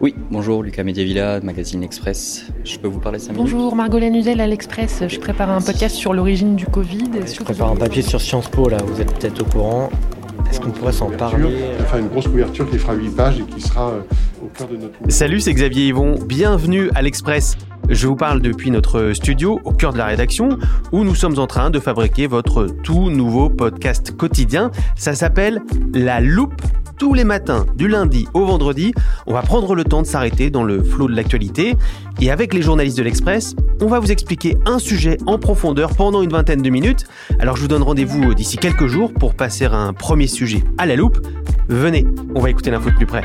Oui, bonjour, Lucas Mediavilla, Magazine Express. Je peux vous parler 5 minutes Bonjour, Margolène Udel à l'Express. Je prépare un podcast sur l'origine du Covid. Je prépare un papier sur Sciences Po, là, vous êtes peut-être au courant. Est-ce qu'on pourrait s'en parler Enfin, une grosse couverture qui fera 8 pages et qui sera euh, au cœur de notre Salut, c'est Xavier Yvon. Bienvenue à l'Express. Je vous parle depuis notre studio au cœur de la rédaction où nous sommes en train de fabriquer votre tout nouveau podcast quotidien. Ça s'appelle La Loupe. Tous les matins, du lundi au vendredi, on va prendre le temps de s'arrêter dans le flot de l'actualité. Et avec les journalistes de l'Express, on va vous expliquer un sujet en profondeur pendant une vingtaine de minutes. Alors je vous donne rendez-vous d'ici quelques jours pour passer un premier sujet à la loupe. Venez, on va écouter l'info de plus près.